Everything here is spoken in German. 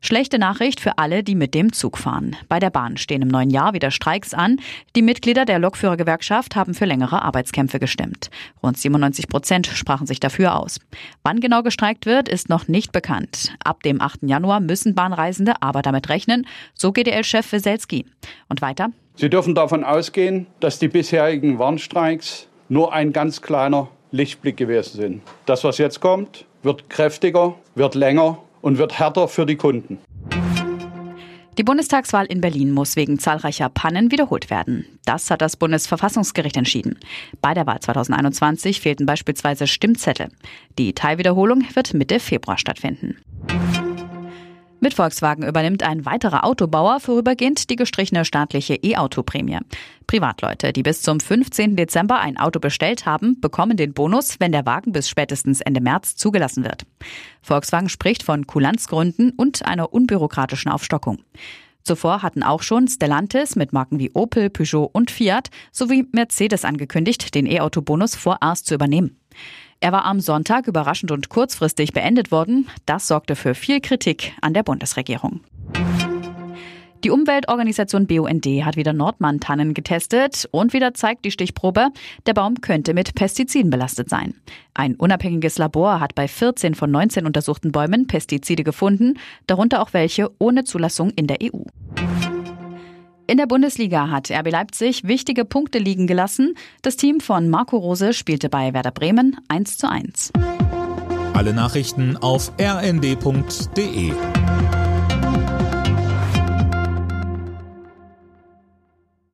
Schlechte Nachricht für alle, die mit dem Zug fahren. Bei der Bahn stehen im neuen Jahr wieder Streiks an. Die Mitglieder der Lokführergewerkschaft haben für längere Arbeitskämpfe gestimmt. Rund 97 Prozent sprachen sich dafür aus. Wann genau gestreikt wird, ist noch nicht bekannt. Ab dem 8. Januar müssen Bahnreisende aber damit rechnen, so GDL-Chef Weselski. Und weiter? Sie dürfen davon ausgehen, dass die bisherigen Warnstreiks nur ein ganz kleiner Lichtblick gewesen sind. Das, was jetzt kommt, wird kräftiger, wird länger und wird härter für die Kunden. Die Bundestagswahl in Berlin muss wegen zahlreicher Pannen wiederholt werden. Das hat das Bundesverfassungsgericht entschieden. Bei der Wahl 2021 fehlten beispielsweise Stimmzettel. Die Teilwiederholung wird Mitte Februar stattfinden. Mit Volkswagen übernimmt ein weiterer Autobauer vorübergehend die gestrichene staatliche E-Auto-Prämie. Privatleute, die bis zum 15. Dezember ein Auto bestellt haben, bekommen den Bonus, wenn der Wagen bis spätestens Ende März zugelassen wird. Volkswagen spricht von Kulanzgründen und einer unbürokratischen Aufstockung. Zuvor hatten auch schon Stellantis mit Marken wie Opel, Peugeot und Fiat sowie Mercedes angekündigt, den E-Auto-Bonus vorerst zu übernehmen. Er war am Sonntag überraschend und kurzfristig beendet worden. Das sorgte für viel Kritik an der Bundesregierung. Die Umweltorganisation BUND hat wieder Nordmann-Tannen getestet und wieder zeigt die Stichprobe, der Baum könnte mit Pestiziden belastet sein. Ein unabhängiges Labor hat bei 14 von 19 untersuchten Bäumen Pestizide gefunden, darunter auch welche ohne Zulassung in der EU. In der Bundesliga hat RB Leipzig wichtige Punkte liegen gelassen. Das Team von Marco Rose spielte bei Werder Bremen 1 zu 1. Alle Nachrichten auf rnd.de